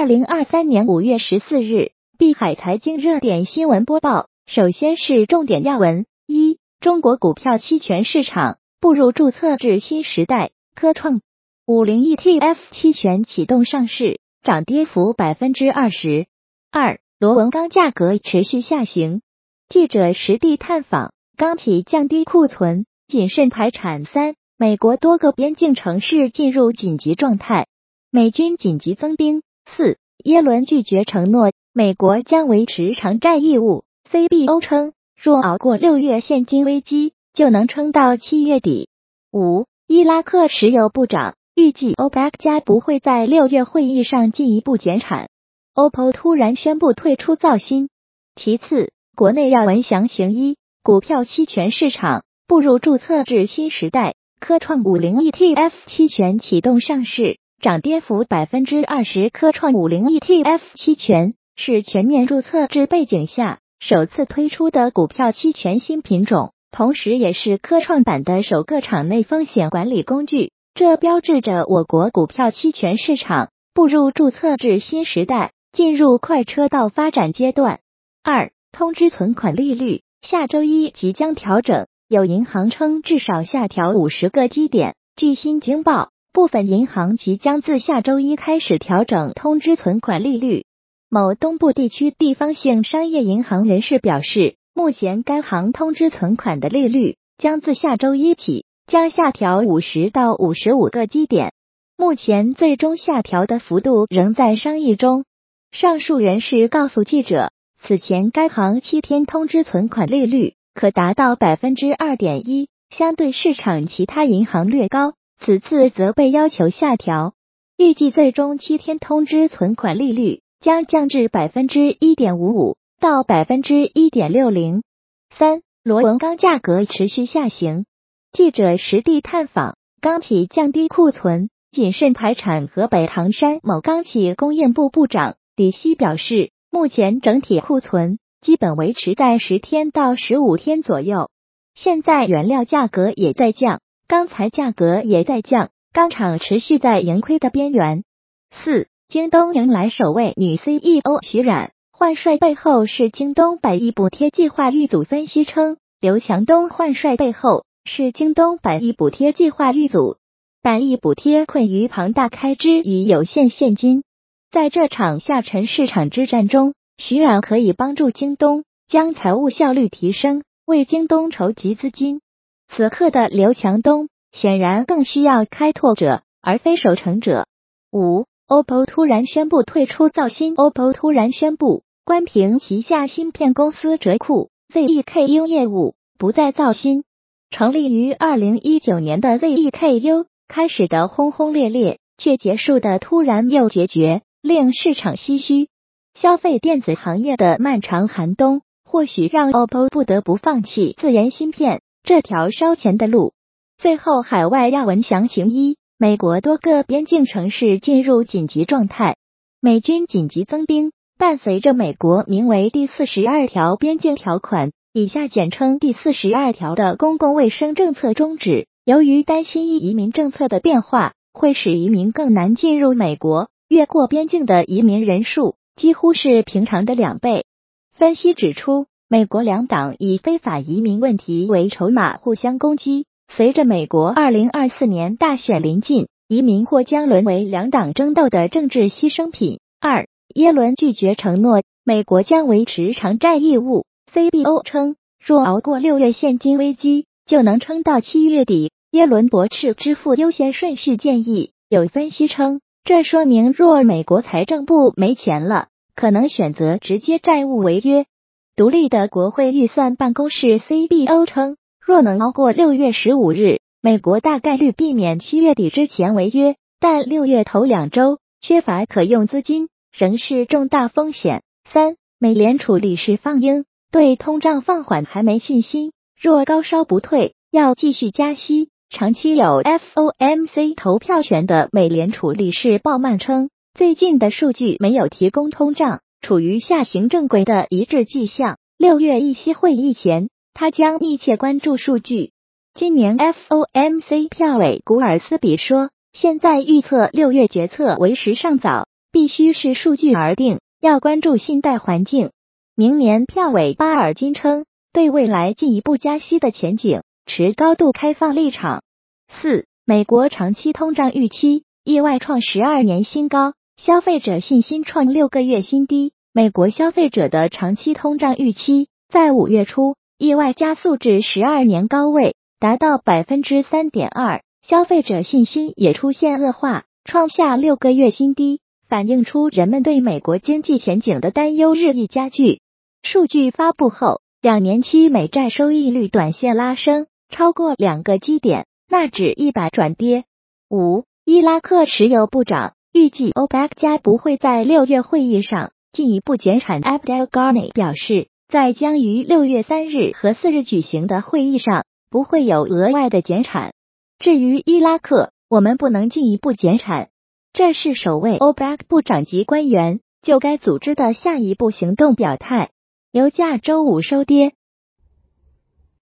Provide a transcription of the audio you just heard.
二零二三年五月十四日，碧海财经热点新闻播报。首先是重点要闻：一、中国股票期权市场步入注册制新时代，科创五零 ETF 期权启动上市，涨跌幅百分之二十二。螺纹钢价格持续下行。记者实地探访，钢企降低库存，谨慎排产。三、美国多个边境城市进入紧急状态，美军紧急增兵。四、耶伦拒绝承诺美国将维持偿债义务。CBO 称，若熬过六月现金危机，就能撑到七月底。五、伊拉克石油部长预计 OPEC 加不会在六月会议上进一步减产。OPPO 突然宣布退出造芯。其次。国内要闻详情一，股票期权市场步入注册制新时代，科创五零 ETF 期权启动上市，涨跌幅百分之二十。科创五零 ETF 期权是全面注册制背景下首次推出的股票期权新品种，同时也是科创板的首个场内风险管理工具。这标志着我国股票期权市场步入注册制新时代，进入快车道发展阶段。二通知存款利率下周一即将调整，有银行称至少下调五十个基点。据新京报，部分银行即将自下周一开始调整通知存款利率。某东部地区地方性商业银行人士表示，目前该行通知存款的利率将自下周一起将下调五十到五十五个基点，目前最终下调的幅度仍在商议中。上述人士告诉记者。此前，该行七天通知存款利率可达到百分之二点一，相对市场其他银行略高。此次则被要求下调，预计最终七天通知存款利率将降至百分之一点五五到百分之一点六零。三、螺纹钢价格持续下行。记者实地探访，钢企降低库存，谨慎排产。河北唐山某钢企供应部部长李希表示。目前整体库存基本维持在十天到十五天左右。现在原料价格也在降，钢材价格也在降，钢厂持续在盈亏的边缘。四，京东迎来首位女 CEO 徐冉，换帅背后是京东百亿补贴计划。预组分析称，刘强东换帅背后是京东百亿补贴计划。预组百亿补贴困于庞大开支与有限现金。在这场下沉市场之战中，徐冉可以帮助京东将财务效率提升，为京东筹集资金。此刻的刘强东显然更需要开拓者，而非守成者。五，OPPO 突然宣布退出造芯。OPPO 突然宣布关停旗下芯片公司折库 ZEKU 业务，不再造芯。成立于二零一九年的 ZEKU 开始的轰轰烈烈，却结束的突然又决绝。令市场唏嘘，消费电子行业的漫长寒冬，或许让 OPPO 不得不放弃自研芯片这条烧钱的路。最后，海外要闻详情一：美国多个边境城市进入紧急状态，美军紧急增兵。伴随着美国名为第四十二条边境条款（以下简称第四十二条）的公共卫生政策终止，由于担心移民政策的变化会使移民更难进入美国。越过边境的移民人数几乎是平常的两倍。分析指出，美国两党以非法移民问题为筹码互相攻击。随着美国二零二四年大选临近，移民或将沦为两党争斗的政治牺牲品。二，耶伦拒绝承诺美国将维持偿债义务。CBO 称，若熬过六月现金危机，就能撑到七月底。耶伦驳斥支付优先顺序建议。有分析称。这说明，若美国财政部没钱了，可能选择直接债务违约。独立的国会预算办公室 CBO 称，若能熬过六月十五日，美国大概率避免七月底之前违约，但六月头两周缺乏可用资金，仍是重大风险。三，美联储理事放鹰对通胀放缓还没信心，若高烧不退，要继续加息。长期有 FOMC 投票权的美联储理事鲍曼称，最近的数据没有提供通胀处于下行正轨的一致迹象。六月议息会议前，他将密切关注数据。今年 FOMC 票委古尔斯比说，现在预测六月决策为时尚早，必须是数据而定，要关注信贷环境。明年票委巴尔金称，对未来进一步加息的前景持高度开放立场。四、美国长期通胀预期意外创十二年新高，消费者信心创六个月新低。美国消费者的长期通胀预期在五月初意外加速至十二年高位，达到百分之三点二，消费者信心也出现恶化，创下六个月新低。反映出人们对美国经济前景的担忧日益加剧。数据发布后，两年期美债收益率短线拉升超过两个基点，纳指一百转跌。五，伊拉克石油部长预计 OPEC 加不会在六月会议上进一步减产。Abdel Ghani 表示，在将于六月三日和四日举行的会议上不会有额外的减产。至于伊拉克，我们不能进一步减产。这是首位 OPEC 部长级官员就该组织的下一步行动表态。油价周五收跌，